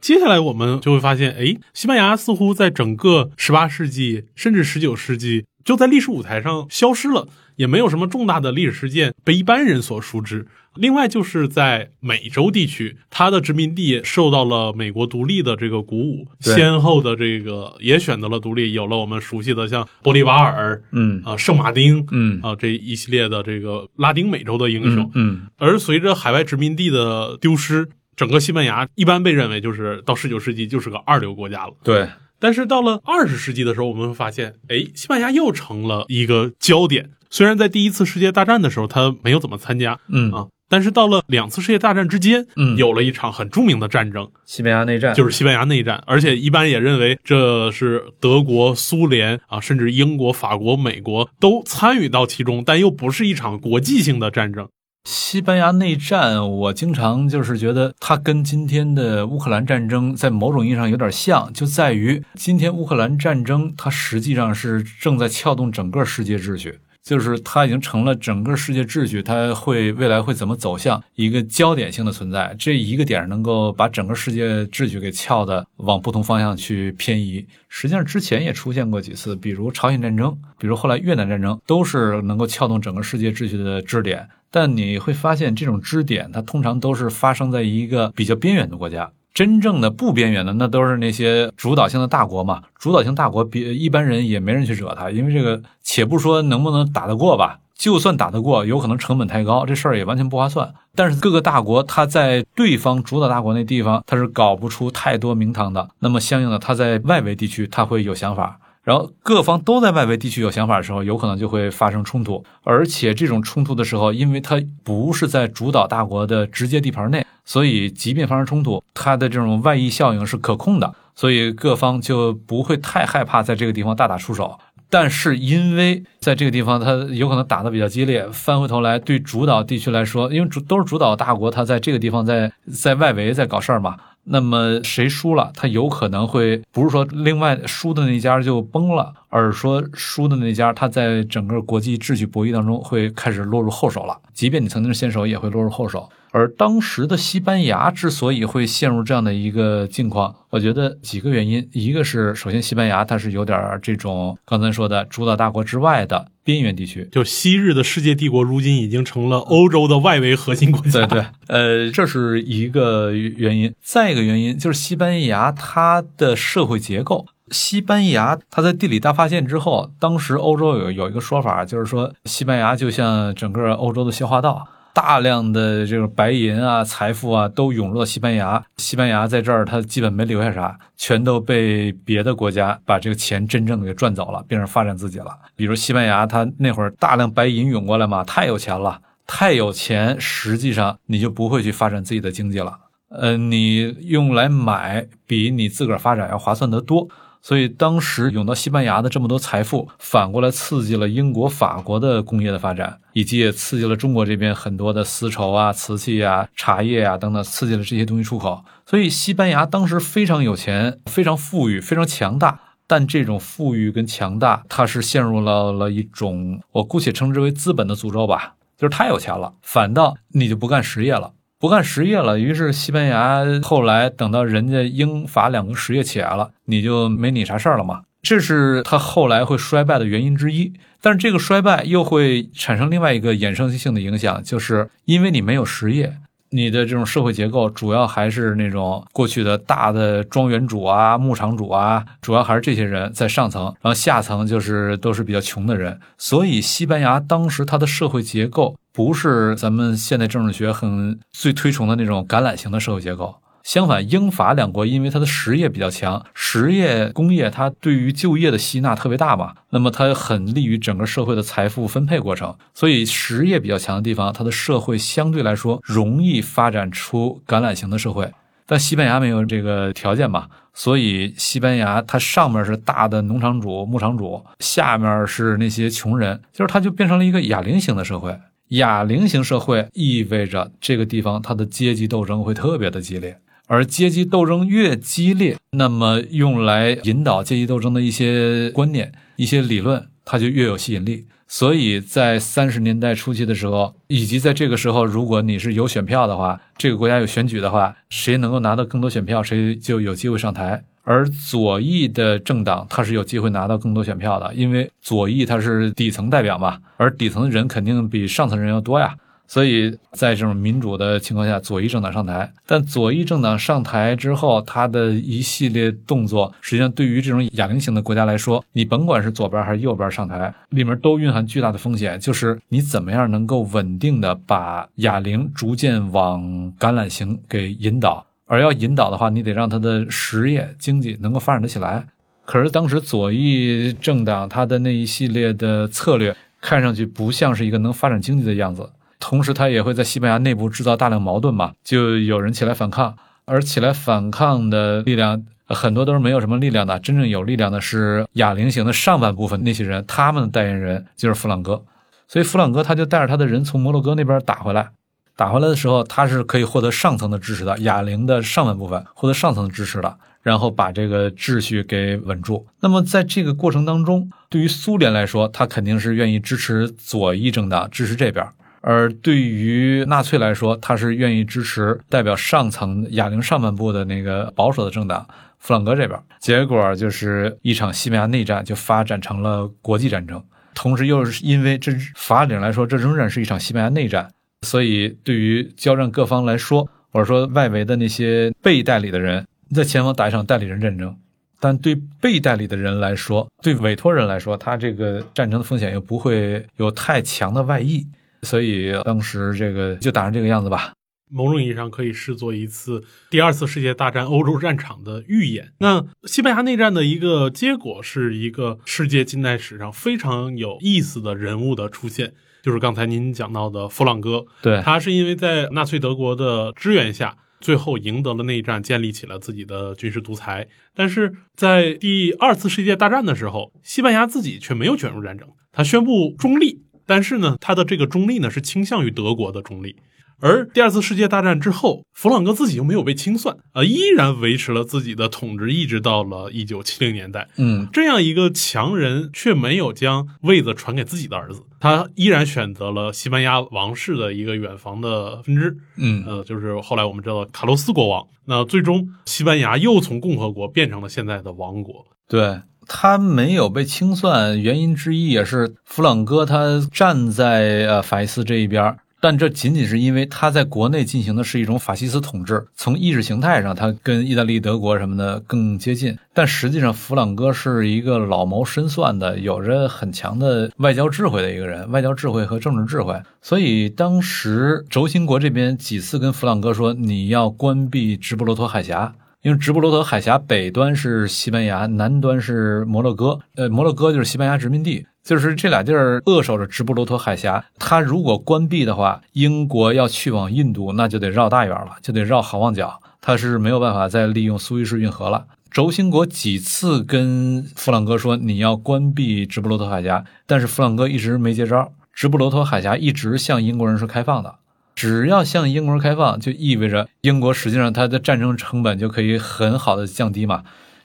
接下来我们就会发现，哎，西班牙似乎在整个十八世纪甚至十九世纪就在历史舞台上消失了。也没有什么重大的历史事件被一般人所熟知。另外，就是在美洲地区，它的殖民地受到了美国独立的这个鼓舞，先后的这个也选择了独立，有了我们熟悉的像玻利瓦尔，嗯啊，圣马丁，嗯啊，这一系列的这个拉丁美洲的英雄。嗯，而随着海外殖民地的丢失，整个西班牙一般被认为就是到十九世纪就是个二流国家了。对。但是到了二十世纪的时候，我们会发现，哎，西班牙又成了一个焦点。虽然在第一次世界大战的时候他没有怎么参加，嗯啊，但是到了两次世界大战之间，嗯，有了一场很著名的战争——西班牙内战，就是西班牙内战。而且一般也认为这是德国、苏联啊，甚至英国、法国、美国都参与到其中，但又不是一场国际性的战争。西班牙内战，我经常就是觉得它跟今天的乌克兰战争在某种意义上有点像，就在于今天乌克兰战争它实际上是正在撬动整个世界秩序。就是它已经成了整个世界秩序，它会未来会怎么走向一个焦点性的存在，这一个点能够把整个世界秩序给撬的往不同方向去偏移。实际上之前也出现过几次，比如朝鲜战争，比如后来越南战争，都是能够撬动整个世界秩序的支点。但你会发现，这种支点它通常都是发生在一个比较边缘的国家。真正的不边缘的，那都是那些主导性的大国嘛。主导性大国，别一般人也没人去惹他，因为这个，且不说能不能打得过吧，就算打得过，有可能成本太高，这事儿也完全不划算。但是各个大国，他在对方主导大国那地方，他是搞不出太多名堂的。那么相应的，他在外围地区，他会有想法。然后各方都在外围地区有想法的时候，有可能就会发生冲突。而且这种冲突的时候，因为它不是在主导大国的直接地盘内。所以，即便发生冲突，它的这种外溢效应是可控的，所以各方就不会太害怕在这个地方大打出手。但是，因为在这个地方，它有可能打得比较激烈，翻回头来对主导地区来说，因为主都是主导大国，它在这个地方在在外围在搞事儿嘛。那么谁输了，他有可能会不是说另外输的那家就崩了，而是说输的那家他在整个国际秩序博弈当中会开始落入后手了。即便你曾经是先手，也会落入后手。而当时的西班牙之所以会陷入这样的一个境况，我觉得几个原因，一个是首先西班牙它是有点这种刚才说的主导大国之外的边缘地区，就昔日的世界帝国，如今已经成了欧洲的外围核心国家。对对，呃，这是一个原因。再一个原因就是西班牙它的社会结构，西班牙它在地理大发现之后，当时欧洲有有一个说法，就是说西班牙就像整个欧洲的消化道。大量的这个白银啊、财富啊，都涌入到西班牙。西班牙在这儿，它基本没留下啥，全都被别的国家把这个钱真正的给赚走了，变成发展自己了。比如西班牙，它那会儿大量白银涌过来嘛，太有钱了，太有钱，实际上你就不会去发展自己的经济了。呃，你用来买，比你自个儿发展要划算得多。所以当时涌到西班牙的这么多财富，反过来刺激了英国、法国的工业的发展，以及也刺激了中国这边很多的丝绸啊、瓷器啊、茶叶啊等等，刺激了这些东西出口。所以西班牙当时非常有钱、非常富裕、非常强大。但这种富裕跟强大，它是陷入了了一种我姑且称之为资本的诅咒吧，就是太有钱了，反倒你就不干实业了。不干实业了，于是西班牙后来等到人家英法两个实业起来了，你就没你啥事儿了嘛。这是他后来会衰败的原因之一。但是这个衰败又会产生另外一个衍生性的影响，就是因为你没有实业，你的这种社会结构主要还是那种过去的大的庄园主啊、牧场主啊，主要还是这些人在上层，然后下层就是都是比较穷的人。所以，西班牙当时它的社会结构不是咱们现代政治学很最推崇的那种橄榄型的社会结构。相反，英法两国因为它的实业比较强，实业工业它对于就业的吸纳特别大嘛，那么它很利于整个社会的财富分配过程。所以实业比较强的地方，它的社会相对来说容易发展出橄榄型的社会。但西班牙没有这个条件嘛，所以西班牙它上面是大的农场主、牧场主，下面是那些穷人，就是它就变成了一个哑铃型的社会。哑铃型社会意味着这个地方它的阶级斗争会特别的激烈。而阶级斗争越激烈，那么用来引导阶级斗争的一些观念、一些理论，它就越有吸引力。所以在三十年代初期的时候，以及在这个时候，如果你是有选票的话，这个国家有选举的话，谁能够拿到更多选票，谁就有机会上台。而左翼的政党，它是有机会拿到更多选票的，因为左翼它是底层代表嘛，而底层的人肯定比上层人要多呀。所以在这种民主的情况下，左翼政党上台，但左翼政党上台之后，他的一系列动作，实际上对于这种哑铃型的国家来说，你甭管是左边还是右边上台，里面都蕴含巨大的风险，就是你怎么样能够稳定的把哑铃逐渐往橄榄型给引导，而要引导的话，你得让它的实业经济能够发展得起来。可是当时左翼政党他的那一系列的策略，看上去不像是一个能发展经济的样子。同时，他也会在西班牙内部制造大量矛盾嘛，就有人起来反抗，而起来反抗的力量很多都是没有什么力量的，真正有力量的是哑铃型的上半部分那些人，他们的代言人就是弗朗哥，所以弗朗哥他就带着他的人从摩洛哥那边打回来，打回来的时候，他是可以获得上层的支持的，哑铃的上半部分获得上层的支持的，然后把这个秩序给稳住。那么在这个过程当中，对于苏联来说，他肯定是愿意支持左翼政党，支持这边。而对于纳粹来说，他是愿意支持代表上层哑铃上半部的那个保守的政党弗朗哥这边。结果就是一场西班牙内战就发展成了国际战争，同时又是因为这法理来说，这仍然是一场西班牙内战，所以对于交战各方来说，或者说外围的那些被代理的人，在前方打一场代理人战争，但对被代理的人来说，对委托人来说，他这个战争的风险又不会有太强的外溢。所以当时这个就打成这个样子吧，某种意义上可以视作一次第二次世界大战欧洲战场的预演。那西班牙内战的一个结果是一个世界近代史上非常有意思的人物的出现，就是刚才您讲到的弗朗哥。对他是因为在纳粹德国的支援下，最后赢得了内战，建立起了自己的军事独裁。但是在第二次世界大战的时候，西班牙自己却没有卷入战争，他宣布中立。但是呢，他的这个中立呢是倾向于德国的中立，而第二次世界大战之后，弗朗哥自己又没有被清算啊，依然维持了自己的统治，一直到了一九七零年代。嗯，这样一个强人却没有将位子传给自己的儿子，他依然选择了西班牙王室的一个远房的分支。嗯，呃，就是后来我们知道卡洛斯国王。那最终，西班牙又从共和国变成了现在的王国。对。他没有被清算，原因之一也是弗朗哥他站在呃法西斯这一边，但这仅仅是因为他在国内进行的是一种法西斯统治，从意识形态上他跟意大利、德国什么的更接近。但实际上，弗朗哥是一个老谋深算的、有着很强的外交智慧的一个人，外交智慧和政治智慧。所以当时轴心国这边几次跟弗朗哥说：“你要关闭直布罗陀海峡。”因为直布罗陀海峡北端是西班牙，南端是摩洛哥。呃，摩洛哥就是西班牙殖民地，就是这俩地儿扼守着直布罗陀海峡。它如果关闭的话，英国要去往印度，那就得绕大远了，就得绕好望角。它是没有办法再利用苏伊士运河了。轴心国几次跟弗朗哥说你要关闭直布罗陀海峡，但是弗朗哥一直没接招。直布罗陀海峡一直向英国人是开放的。只要向英国开放，就意味着英国实际上它的战争成本就可以很好的降低嘛，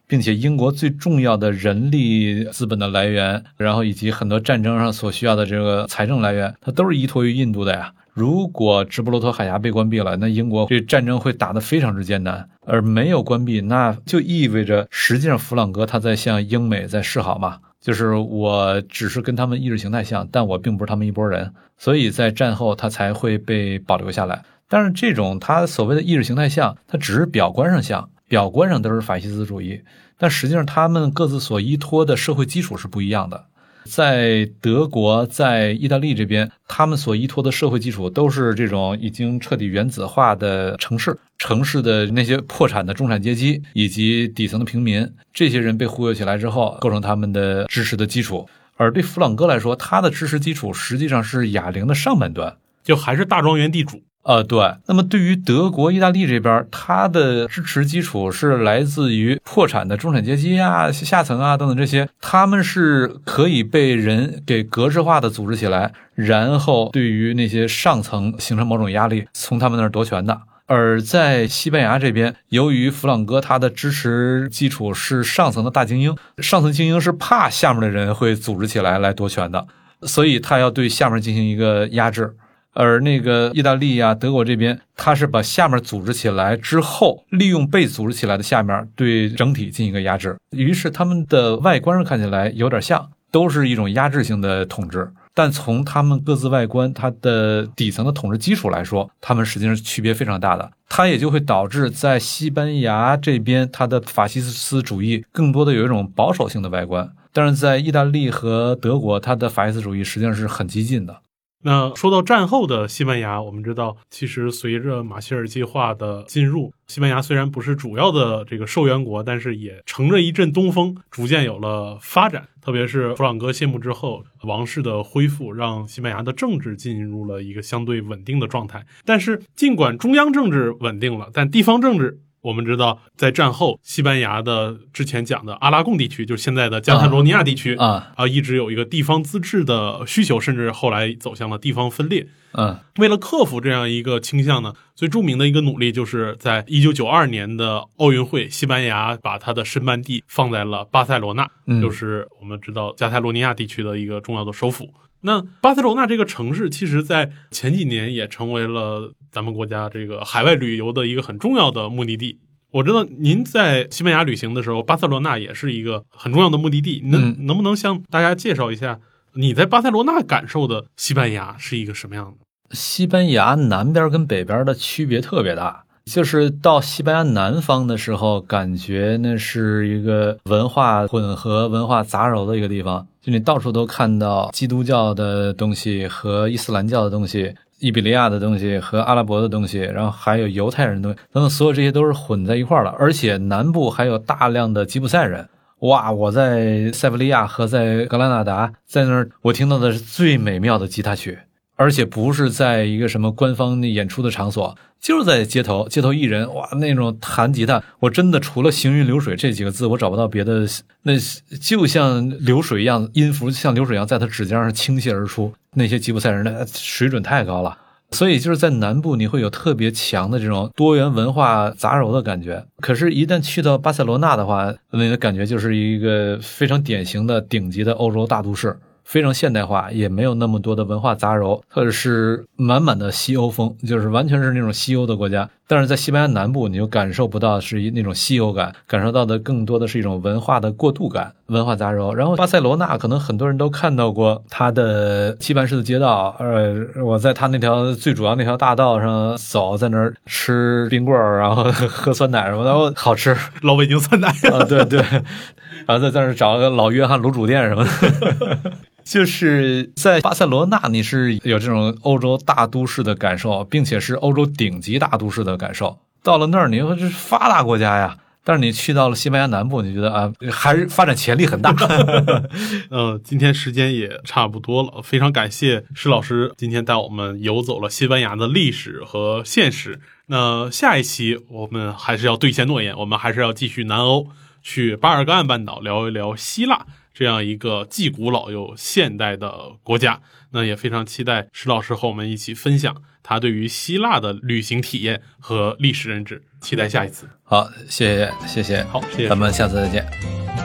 并且英国最重要的人力资本的来源，然后以及很多战争上所需要的这个财政来源，它都是依托于印度的呀。如果直布罗陀海峡被关闭了，那英国这战争会打得非常之艰难；而没有关闭，那就意味着实际上弗朗哥他在向英美在示好嘛。就是我只是跟他们意识形态像，但我并不是他们一拨人，所以在战后他才会被保留下来。但是这种他所谓的意识形态像，它只是表观上像，表观上都是法西斯主义，但实际上他们各自所依托的社会基础是不一样的。在德国，在意大利这边，他们所依托的社会基础都是这种已经彻底原子化的城市，城市的那些破产的中产阶级以及底层的平民，这些人被忽悠起来之后，构成他们的支持的基础。而对弗朗哥来说，他的支持基础实际上是哑铃的上半段，就还是大庄园地主。呃，对。那么对于德国、意大利这边，它的支持基础是来自于破产的中产阶级啊、下层啊等等这些，他们是可以被人给格式化的组织起来，然后对于那些上层形成某种压力，从他们那儿夺权的。而在西班牙这边，由于弗朗哥他的支持基础是上层的大精英，上层精英是怕下面的人会组织起来来夺权的，所以他要对下面进行一个压制。而那个意大利啊、德国这边，它是把下面组织起来之后，利用被组织起来的下面对整体进行一个压制。于是他们的外观上看起来有点像，都是一种压制性的统治。但从他们各自外观、它的底层的统治基础来说，他们实际上是区别非常大的。它也就会导致在西班牙这边，它的法西斯主义更多的有一种保守性的外观；但是在意大利和德国，它的法西斯主义实际上是很激进的。那说到战后的西班牙，我们知道，其实随着马歇尔计划的进入，西班牙虽然不是主要的这个受援国，但是也乘着一阵东风，逐渐有了发展。特别是弗朗哥谢幕之后，王室的恢复，让西班牙的政治进入了一个相对稳定的状态。但是，尽管中央政治稳定了，但地方政治。我们知道，在战后，西班牙的之前讲的阿拉贡地区，就是现在的加泰罗尼亚地区啊啊，一直有一个地方自治的需求，甚至后来走向了地方分裂。嗯，为了克服这样一个倾向呢，最著名的一个努力就是在一九九二年的奥运会，西班牙把它的申办地放在了巴塞罗那，就是我们知道加泰罗尼亚地区的一个重要的首府。那巴塞罗那这个城市，其实在前几年也成为了咱们国家这个海外旅游的一个很重要的目的地。我知道您在西班牙旅行的时候，巴塞罗那也是一个很重要的目的地。能能不能向大家介绍一下你在巴塞罗那感受的西班牙是一个什么样的？西班牙南边跟北边的区别特别大。就是到西班牙南方的时候，感觉那是一个文化混合、文化杂糅的一个地方。就你到处都看到基督教的东西和伊斯兰教的东西、伊比利亚的东西和阿拉伯的东西，然后还有犹太人的东西等等，所有这些都是混在一块儿了。而且南部还有大量的吉普赛人。哇！我在塞维利亚和在格拉纳达，在那儿我听到的是最美妙的吉他曲。而且不是在一个什么官方演出的场所，就是在街头，街头艺人哇，那种弹吉他，我真的除了“行云流水”这几个字，我找不到别的，那就像流水一样，音符像流水一样在他指尖上倾泻而出。那些吉普赛人的水准太高了，所以就是在南部你会有特别强的这种多元文化杂糅的感觉。可是，一旦去到巴塞罗那的话，那个感觉就是一个非常典型的顶级的欧洲大都市。非常现代化，也没有那么多的文化杂糅，或者是满满的西欧风，就是完全是那种西欧的国家。但是在西班牙南部，你就感受不到是一那种西欧感，感受到的更多的是一种文化的过渡感，文化杂糅。然后巴塞罗那可能很多人都看到过它的棋盘式的街道，呃，我在它那条最主要那条大道上走，在那儿吃冰棍儿，然后 <laughs> 喝酸奶什么的，好吃，老北京酸奶啊，对对，然后在在那儿找个老约翰卤煮店什么的。<laughs> 就是在巴塞罗那，你是有这种欧洲大都市的感受，并且是欧洲顶级大都市的感受。到了那儿，你说这是发达国家呀。但是你去到了西班牙南部，你觉得啊，还是发展潜力很大。<laughs> 嗯，今天时间也差不多了，非常感谢施老师今天带我们游走了西班牙的历史和现实。那下一期我们还是要兑现诺言，我们还是要继续南欧，去巴尔干半岛聊一聊希腊。这样一个既古老又现代的国家，那也非常期待石老师和我们一起分享他对于希腊的旅行体验和历史认知。期待下一次。好，谢谢，谢谢。好，谢谢。咱们下次再见。